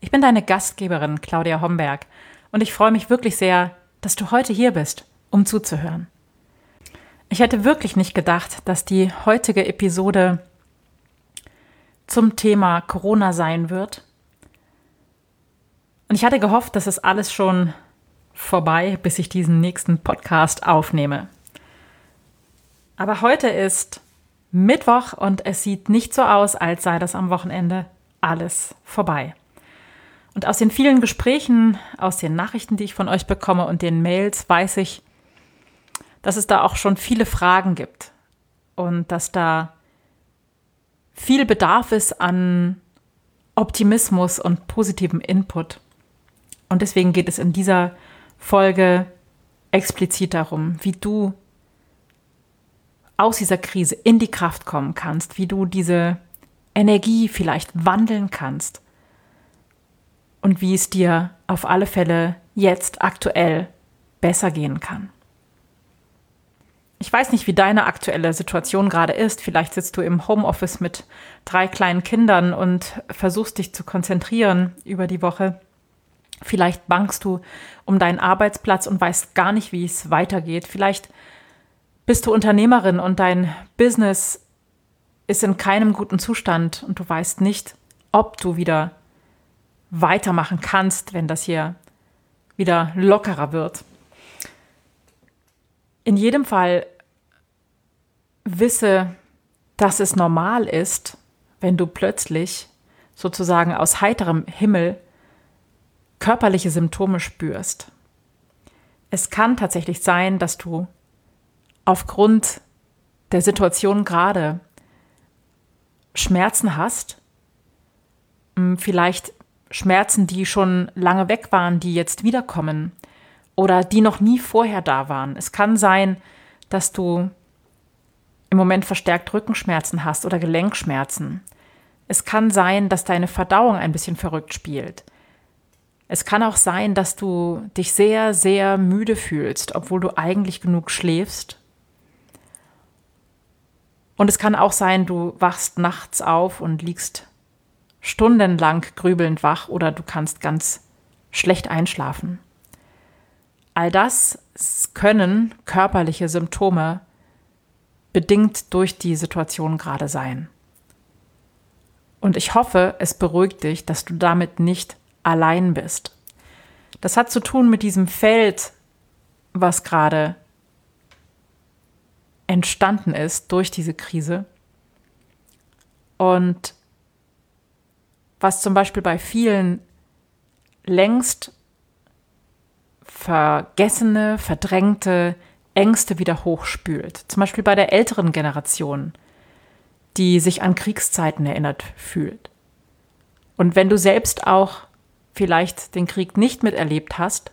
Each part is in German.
Ich bin deine Gastgeberin Claudia Homberg und ich freue mich wirklich sehr, dass du heute hier bist, um zuzuhören. Ich hätte wirklich nicht gedacht, dass die heutige Episode zum Thema Corona sein wird. Und ich hatte gehofft, dass es alles schon vorbei, bis ich diesen nächsten Podcast aufnehme. Aber heute ist Mittwoch und es sieht nicht so aus, als sei das am Wochenende alles vorbei. Und aus den vielen Gesprächen, aus den Nachrichten, die ich von euch bekomme und den Mails, weiß ich, dass es da auch schon viele Fragen gibt und dass da viel Bedarf ist an Optimismus und positivem Input. Und deswegen geht es in dieser Folge explizit darum, wie du aus dieser Krise in die Kraft kommen kannst, wie du diese Energie vielleicht wandeln kannst und wie es dir auf alle Fälle jetzt aktuell besser gehen kann. Ich weiß nicht, wie deine aktuelle Situation gerade ist. Vielleicht sitzt du im Homeoffice mit drei kleinen Kindern und versuchst dich zu konzentrieren über die Woche. Vielleicht bangst du um deinen Arbeitsplatz und weißt gar nicht, wie es weitergeht. Vielleicht bist du Unternehmerin und dein Business ist in keinem guten Zustand und du weißt nicht, ob du wieder weitermachen kannst, wenn das hier wieder lockerer wird. In jedem Fall wisse, dass es normal ist, wenn du plötzlich sozusagen aus heiterem Himmel körperliche Symptome spürst. Es kann tatsächlich sein, dass du aufgrund der Situation gerade Schmerzen hast, vielleicht Schmerzen, die schon lange weg waren, die jetzt wiederkommen oder die noch nie vorher da waren. Es kann sein, dass du im Moment verstärkt Rückenschmerzen hast oder Gelenkschmerzen. Es kann sein, dass deine Verdauung ein bisschen verrückt spielt. Es kann auch sein, dass du dich sehr, sehr müde fühlst, obwohl du eigentlich genug schläfst. Und es kann auch sein, du wachst nachts auf und liegst stundenlang grübelnd wach oder du kannst ganz schlecht einschlafen. All das können körperliche Symptome bedingt durch die Situation gerade sein. Und ich hoffe, es beruhigt dich, dass du damit nicht allein bist. Das hat zu tun mit diesem Feld, was gerade entstanden ist durch diese Krise. Und was zum Beispiel bei vielen längst vergessene, verdrängte Ängste wieder hochspült. Zum Beispiel bei der älteren Generation, die sich an Kriegszeiten erinnert fühlt. Und wenn du selbst auch vielleicht den Krieg nicht miterlebt hast,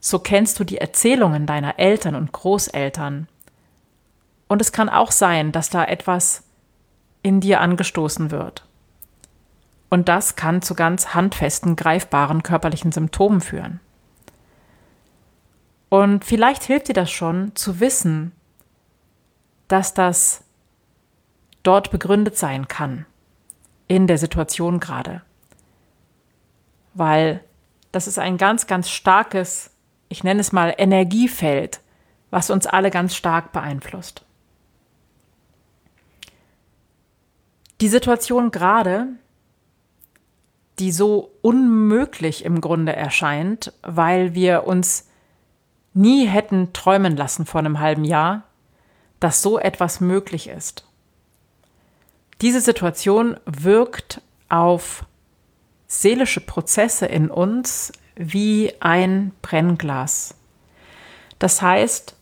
so kennst du die Erzählungen deiner Eltern und Großeltern. Und es kann auch sein, dass da etwas in dir angestoßen wird. Und das kann zu ganz handfesten, greifbaren körperlichen Symptomen führen. Und vielleicht hilft dir das schon zu wissen, dass das dort begründet sein kann, in der Situation gerade. Weil das ist ein ganz, ganz starkes, ich nenne es mal Energiefeld, was uns alle ganz stark beeinflusst. Die Situation gerade die so unmöglich im Grunde erscheint, weil wir uns nie hätten träumen lassen vor einem halben Jahr, dass so etwas möglich ist. Diese Situation wirkt auf seelische Prozesse in uns wie ein Brennglas. Das heißt,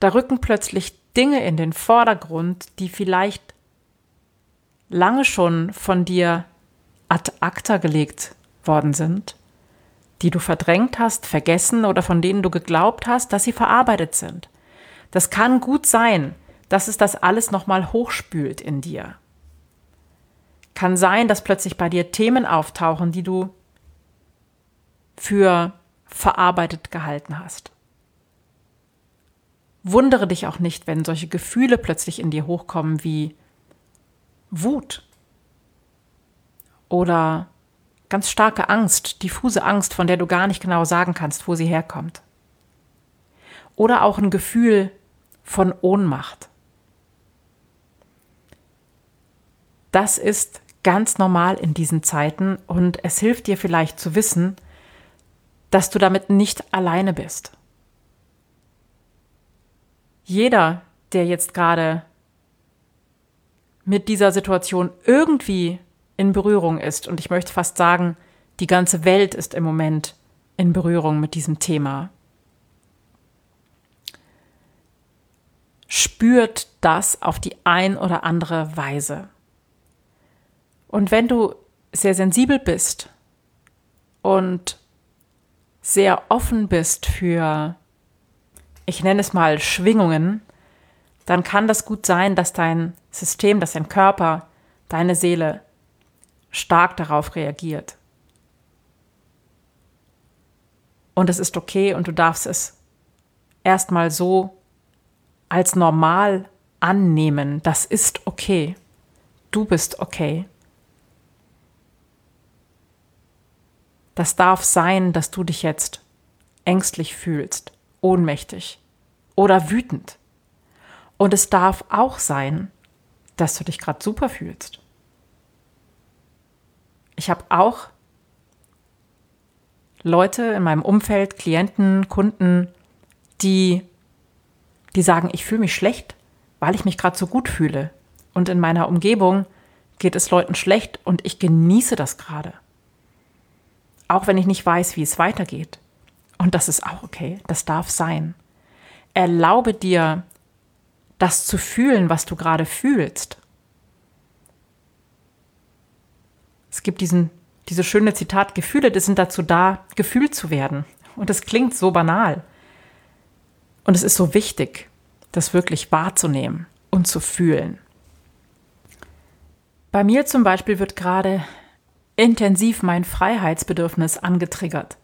da rücken plötzlich Dinge in den Vordergrund, die vielleicht lange schon von dir ad acta gelegt worden sind, die du verdrängt hast, vergessen oder von denen du geglaubt hast, dass sie verarbeitet sind. Das kann gut sein, dass es das alles nochmal hochspült in dir. Kann sein, dass plötzlich bei dir Themen auftauchen, die du für verarbeitet gehalten hast. Wundere dich auch nicht, wenn solche Gefühle plötzlich in dir hochkommen wie Wut oder ganz starke Angst, diffuse Angst, von der du gar nicht genau sagen kannst, wo sie herkommt. Oder auch ein Gefühl von Ohnmacht. Das ist ganz normal in diesen Zeiten und es hilft dir vielleicht zu wissen, dass du damit nicht alleine bist. Jeder, der jetzt gerade mit dieser Situation irgendwie in Berührung ist, und ich möchte fast sagen, die ganze Welt ist im Moment in Berührung mit diesem Thema, spürt das auf die ein oder andere Weise. Und wenn du sehr sensibel bist und sehr offen bist für, ich nenne es mal Schwingungen, dann kann das gut sein, dass dein System, dass dein Körper, deine Seele stark darauf reagiert. Und es ist okay und du darfst es erstmal so als normal annehmen. Das ist okay. Du bist okay. Das darf sein, dass du dich jetzt ängstlich fühlst, ohnmächtig oder wütend. Und es darf auch sein, dass du dich gerade super fühlst. Ich habe auch Leute in meinem Umfeld, Klienten, Kunden, die, die sagen, ich fühle mich schlecht, weil ich mich gerade so gut fühle. Und in meiner Umgebung geht es Leuten schlecht und ich genieße das gerade. Auch wenn ich nicht weiß, wie es weitergeht. Und das ist auch okay, das darf sein. Erlaube dir, das zu fühlen, was du gerade fühlst. Es gibt diesen, diese schöne Zitat, Gefühle, die sind dazu da, gefühlt zu werden. Und es klingt so banal. Und es ist so wichtig, das wirklich wahrzunehmen und zu fühlen. Bei mir zum Beispiel wird gerade intensiv mein Freiheitsbedürfnis angetriggert.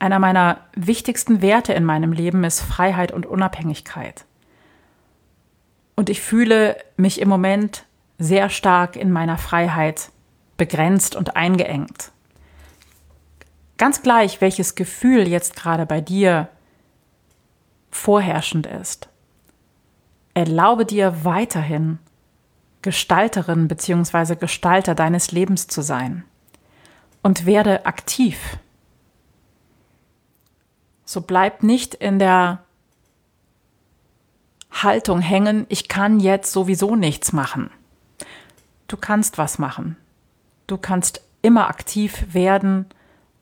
Einer meiner wichtigsten Werte in meinem Leben ist Freiheit und Unabhängigkeit. Und ich fühle mich im Moment sehr stark in meiner Freiheit begrenzt und eingeengt. Ganz gleich, welches Gefühl jetzt gerade bei dir vorherrschend ist. Erlaube dir weiterhin Gestalterin bzw. Gestalter deines Lebens zu sein und werde aktiv. So bleib nicht in der Haltung hängen, ich kann jetzt sowieso nichts machen. Du kannst was machen. Du kannst immer aktiv werden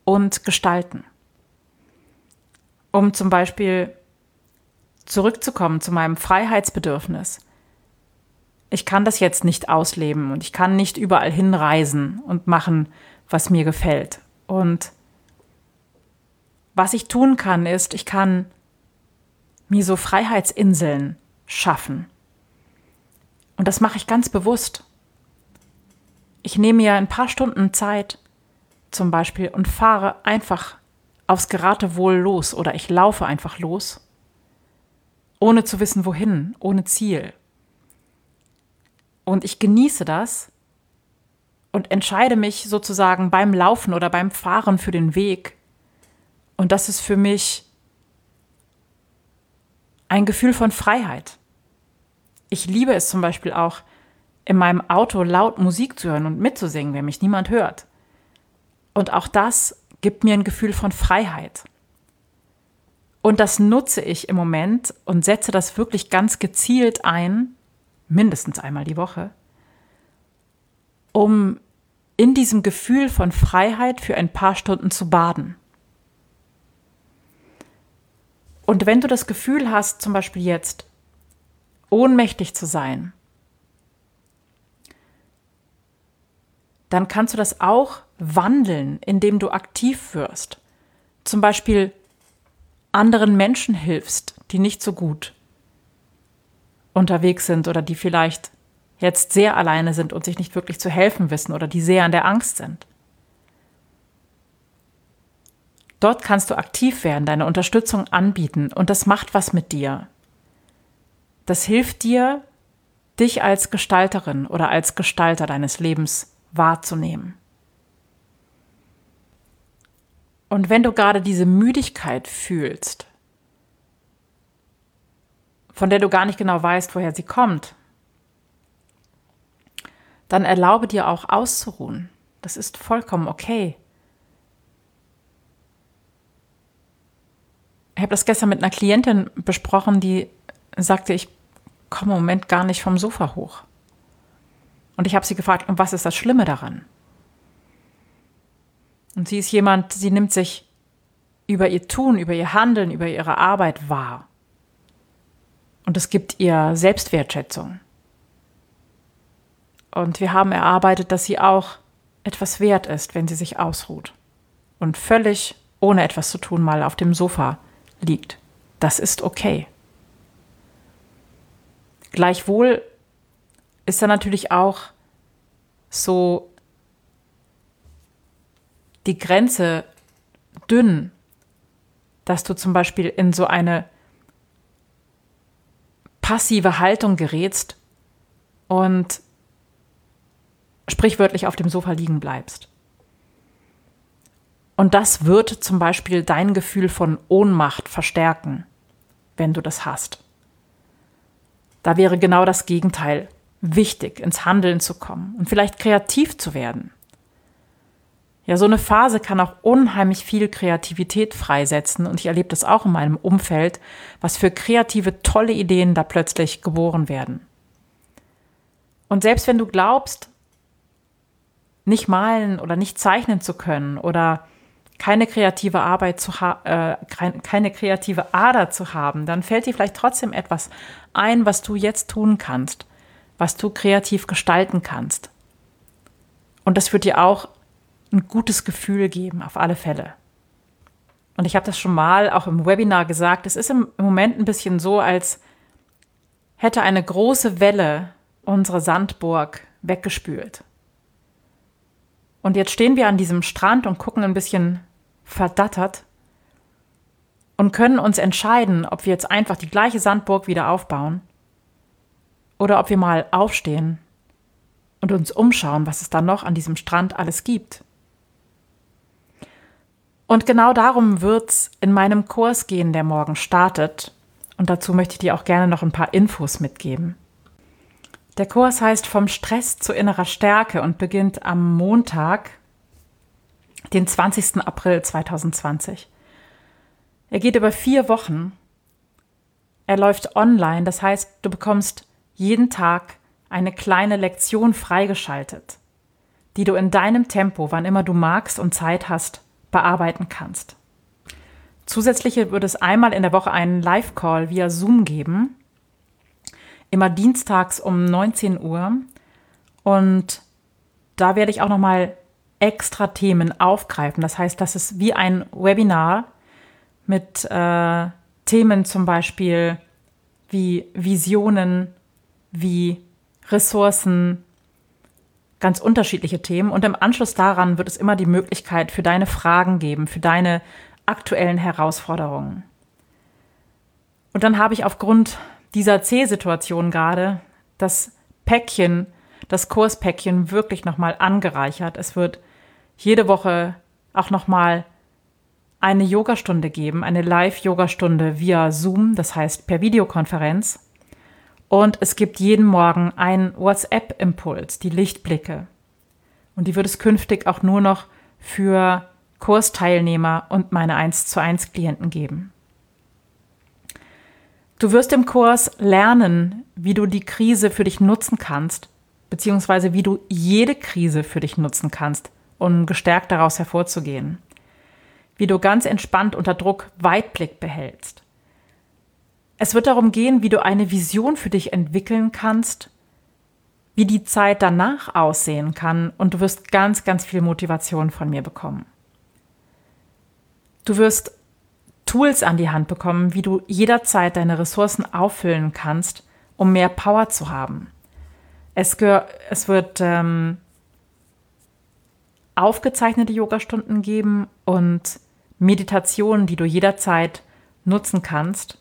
und gestalten. Um zum Beispiel zurückzukommen zu meinem Freiheitsbedürfnis ich kann das jetzt nicht ausleben und ich kann nicht überall hinreisen und machen, was mir gefällt. Und was ich tun kann, ist, ich kann mir so Freiheitsinseln schaffen. Und das mache ich ganz bewusst. Ich nehme mir ein paar Stunden Zeit zum Beispiel und fahre einfach aufs Geratewohl los oder ich laufe einfach los, ohne zu wissen wohin, ohne Ziel, und ich genieße das und entscheide mich sozusagen beim Laufen oder beim Fahren für den Weg. Und das ist für mich ein Gefühl von Freiheit. Ich liebe es zum Beispiel auch, in meinem Auto laut Musik zu hören und mitzusingen, wenn mich niemand hört. Und auch das gibt mir ein Gefühl von Freiheit. Und das nutze ich im Moment und setze das wirklich ganz gezielt ein, mindestens einmal die Woche, um in diesem Gefühl von Freiheit für ein paar Stunden zu baden. Und wenn du das Gefühl hast, zum Beispiel jetzt ohnmächtig zu sein, dann kannst du das auch wandeln, indem du aktiv wirst. Zum Beispiel anderen Menschen hilfst, die nicht so gut unterwegs sind oder die vielleicht jetzt sehr alleine sind und sich nicht wirklich zu helfen wissen oder die sehr an der Angst sind. Dort kannst du aktiv werden, deine Unterstützung anbieten und das macht was mit dir. Das hilft dir, dich als Gestalterin oder als Gestalter deines Lebens wahrzunehmen. Und wenn du gerade diese Müdigkeit fühlst, von der du gar nicht genau weißt, woher sie kommt, dann erlaube dir auch auszuruhen. Das ist vollkommen okay. Ich habe das gestern mit einer Klientin besprochen, die sagte, ich komme im Moment gar nicht vom Sofa hoch. Und ich habe sie gefragt, und was ist das Schlimme daran? Und sie ist jemand, sie nimmt sich über ihr Tun, über ihr Handeln, über ihre Arbeit wahr. Und es gibt ihr Selbstwertschätzung. Und wir haben erarbeitet, dass sie auch etwas wert ist, wenn sie sich ausruht und völlig ohne etwas zu tun mal auf dem Sofa liegt. Das ist okay. Gleichwohl ist da natürlich auch so die Grenze dünn, dass du zum Beispiel in so eine passive Haltung gerätst und sprichwörtlich auf dem Sofa liegen bleibst. Und das wird zum Beispiel dein Gefühl von Ohnmacht verstärken, wenn du das hast. Da wäre genau das Gegenteil wichtig, ins Handeln zu kommen und vielleicht kreativ zu werden. Ja, so eine Phase kann auch unheimlich viel Kreativität freisetzen und ich erlebe das auch in meinem Umfeld, was für kreative, tolle Ideen da plötzlich geboren werden. Und selbst wenn du glaubst, nicht malen oder nicht zeichnen zu können oder keine kreative Arbeit zu äh, keine kreative Ader zu haben, dann fällt dir vielleicht trotzdem etwas ein, was du jetzt tun kannst, was du kreativ gestalten kannst. Und das wird dir auch ein gutes Gefühl geben, auf alle Fälle. Und ich habe das schon mal auch im Webinar gesagt, es ist im Moment ein bisschen so, als hätte eine große Welle unsere Sandburg weggespült. Und jetzt stehen wir an diesem Strand und gucken ein bisschen verdattert und können uns entscheiden, ob wir jetzt einfach die gleiche Sandburg wieder aufbauen oder ob wir mal aufstehen und uns umschauen, was es da noch an diesem Strand alles gibt. Und genau darum wird es in meinem Kurs gehen, der morgen startet. Und dazu möchte ich dir auch gerne noch ein paar Infos mitgeben. Der Kurs heißt Vom Stress zu innerer Stärke und beginnt am Montag, den 20. April 2020. Er geht über vier Wochen. Er läuft online, das heißt, du bekommst jeden Tag eine kleine Lektion freigeschaltet, die du in deinem Tempo, wann immer du magst und Zeit hast, bearbeiten kannst. Zusätzlich wird es einmal in der Woche einen Live-Call via Zoom geben, immer dienstags um 19 Uhr. Und da werde ich auch nochmal extra Themen aufgreifen. Das heißt, das ist wie ein Webinar mit äh, Themen zum Beispiel wie Visionen, wie Ressourcen, ganz unterschiedliche Themen. Und im Anschluss daran wird es immer die Möglichkeit für deine Fragen geben, für deine aktuellen Herausforderungen. Und dann habe ich aufgrund dieser C-Situation gerade das Päckchen, das Kurspäckchen wirklich nochmal angereichert. Es wird jede Woche auch nochmal eine Yogastunde geben, eine Live-Yogastunde via Zoom, das heißt per Videokonferenz. Und es gibt jeden Morgen einen WhatsApp-Impuls, die Lichtblicke. Und die wird es künftig auch nur noch für Kursteilnehmer und meine 1 zu 1 Klienten geben. Du wirst im Kurs lernen, wie du die Krise für dich nutzen kannst, beziehungsweise wie du jede Krise für dich nutzen kannst, um gestärkt daraus hervorzugehen. Wie du ganz entspannt unter Druck Weitblick behältst. Es wird darum gehen, wie du eine Vision für dich entwickeln kannst, wie die Zeit danach aussehen kann und du wirst ganz, ganz viel Motivation von mir bekommen. Du wirst Tools an die Hand bekommen, wie du jederzeit deine Ressourcen auffüllen kannst, um mehr Power zu haben. Es, es wird ähm, aufgezeichnete Yogastunden geben und Meditationen, die du jederzeit nutzen kannst.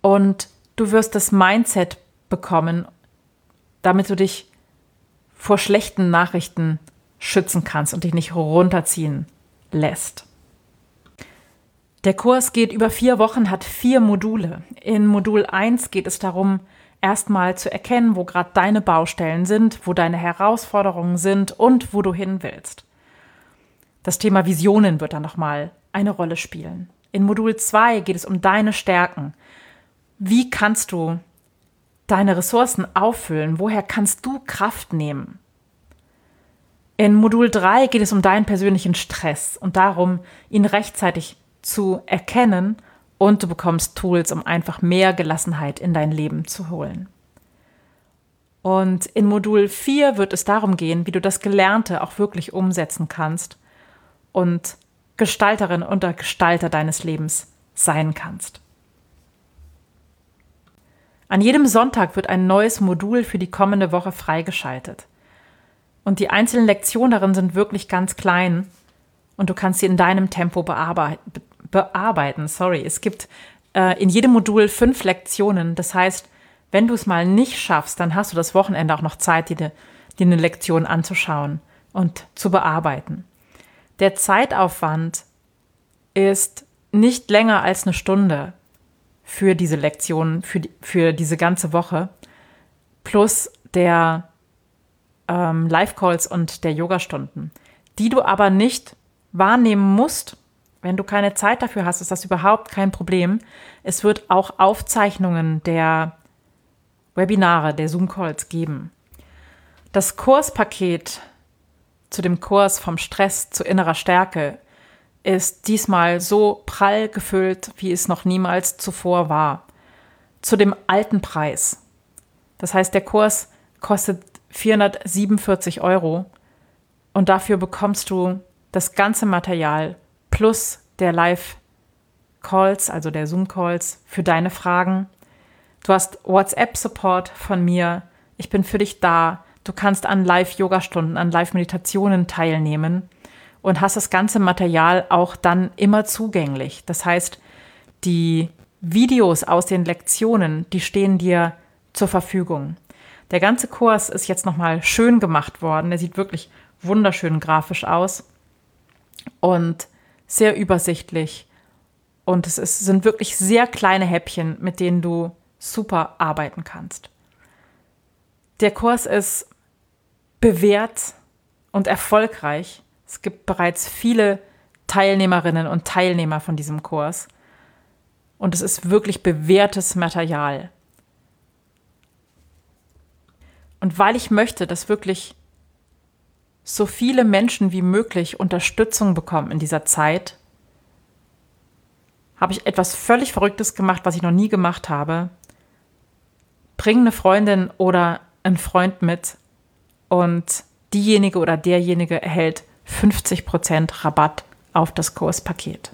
Und du wirst das Mindset bekommen, damit du dich vor schlechten Nachrichten schützen kannst und dich nicht runterziehen lässt. Der Kurs geht über vier Wochen, hat vier Module. In Modul 1 geht es darum, erstmal zu erkennen, wo gerade deine Baustellen sind, wo deine Herausforderungen sind und wo du hin willst. Das Thema Visionen wird dann nochmal eine Rolle spielen. In Modul 2 geht es um deine Stärken. Wie kannst du deine Ressourcen auffüllen? Woher kannst du Kraft nehmen? In Modul 3 geht es um deinen persönlichen Stress und darum, ihn rechtzeitig zu erkennen und du bekommst Tools, um einfach mehr Gelassenheit in dein Leben zu holen. Und in Modul 4 wird es darum gehen, wie du das Gelernte auch wirklich umsetzen kannst und Gestalterin oder Gestalter deines Lebens sein kannst. An jedem Sonntag wird ein neues Modul für die kommende Woche freigeschaltet. Und die einzelnen Lektionen darin sind wirklich ganz klein und du kannst sie in deinem Tempo bearbeiten, bearbeiten. Sorry, es gibt äh, in jedem Modul fünf Lektionen. Das heißt, wenn du es mal nicht schaffst, dann hast du das Wochenende auch noch Zeit, dir, eine Lektion anzuschauen und zu bearbeiten. Der Zeitaufwand ist nicht länger als eine Stunde für diese Lektion, für, für diese ganze Woche, plus der ähm, Live-Calls und der Yogastunden, die du aber nicht wahrnehmen musst, wenn du keine Zeit dafür hast, ist das überhaupt kein Problem. Es wird auch Aufzeichnungen der Webinare, der Zoom-Calls geben. Das Kurspaket zu dem Kurs vom Stress zu innerer Stärke ist diesmal so prall gefüllt, wie es noch niemals zuvor war. Zu dem alten Preis. Das heißt, der Kurs kostet 447 Euro und dafür bekommst du das ganze Material plus der Live-Calls, also der Zoom-Calls für deine Fragen. Du hast WhatsApp-Support von mir. Ich bin für dich da. Du kannst an Live-Yoga-Stunden, an Live-Meditationen teilnehmen und hast das ganze Material auch dann immer zugänglich. Das heißt, die Videos aus den Lektionen, die stehen dir zur Verfügung. Der ganze Kurs ist jetzt nochmal schön gemacht worden. Der sieht wirklich wunderschön grafisch aus. Und sehr übersichtlich. Und es ist, sind wirklich sehr kleine Häppchen, mit denen du super arbeiten kannst. Der Kurs ist bewährt und erfolgreich. Es gibt bereits viele Teilnehmerinnen und Teilnehmer von diesem Kurs. Und es ist wirklich bewährtes Material. Und weil ich möchte, dass wirklich so viele Menschen wie möglich Unterstützung bekommen in dieser Zeit, habe ich etwas völlig Verrücktes gemacht, was ich noch nie gemacht habe. Bring eine Freundin oder einen Freund mit und diejenige oder derjenige erhält 50% Rabatt auf das Kurspaket.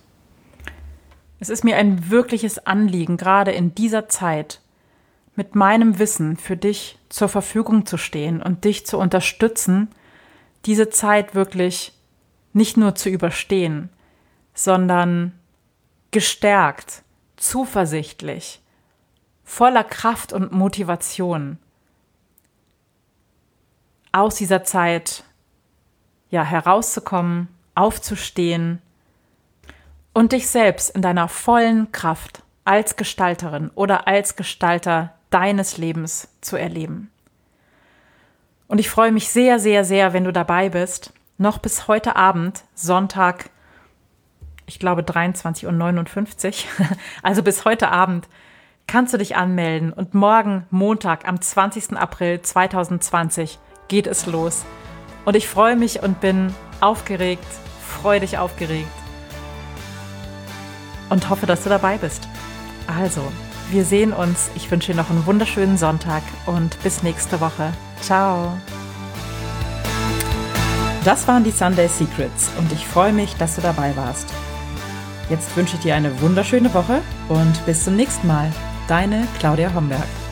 Es ist mir ein wirkliches Anliegen, gerade in dieser Zeit mit meinem Wissen für dich zur Verfügung zu stehen und dich zu unterstützen, diese Zeit wirklich nicht nur zu überstehen, sondern gestärkt, zuversichtlich, voller Kraft und Motivation aus dieser Zeit ja herauszukommen, aufzustehen und dich selbst in deiner vollen Kraft als Gestalterin oder als Gestalter deines Lebens zu erleben. Und ich freue mich sehr, sehr, sehr, wenn du dabei bist. Noch bis heute Abend, Sonntag, ich glaube 23.59 Uhr, also bis heute Abend, kannst du dich anmelden. Und morgen, Montag, am 20. April 2020, geht es los. Und ich freue mich und bin aufgeregt, freudig aufgeregt und hoffe, dass du dabei bist. Also, Wir sehen uns. Ich wünsche dir noch einen wunderschönen Sonntag und bis nächste Woche. Ciao. Das waren die Sunday Secrets und ich freue mich, dass du dabei warst. Jetzt wünsche ich dir eine wunderschöne Woche und bis zum nächsten Mal. Deine Claudia Homberg.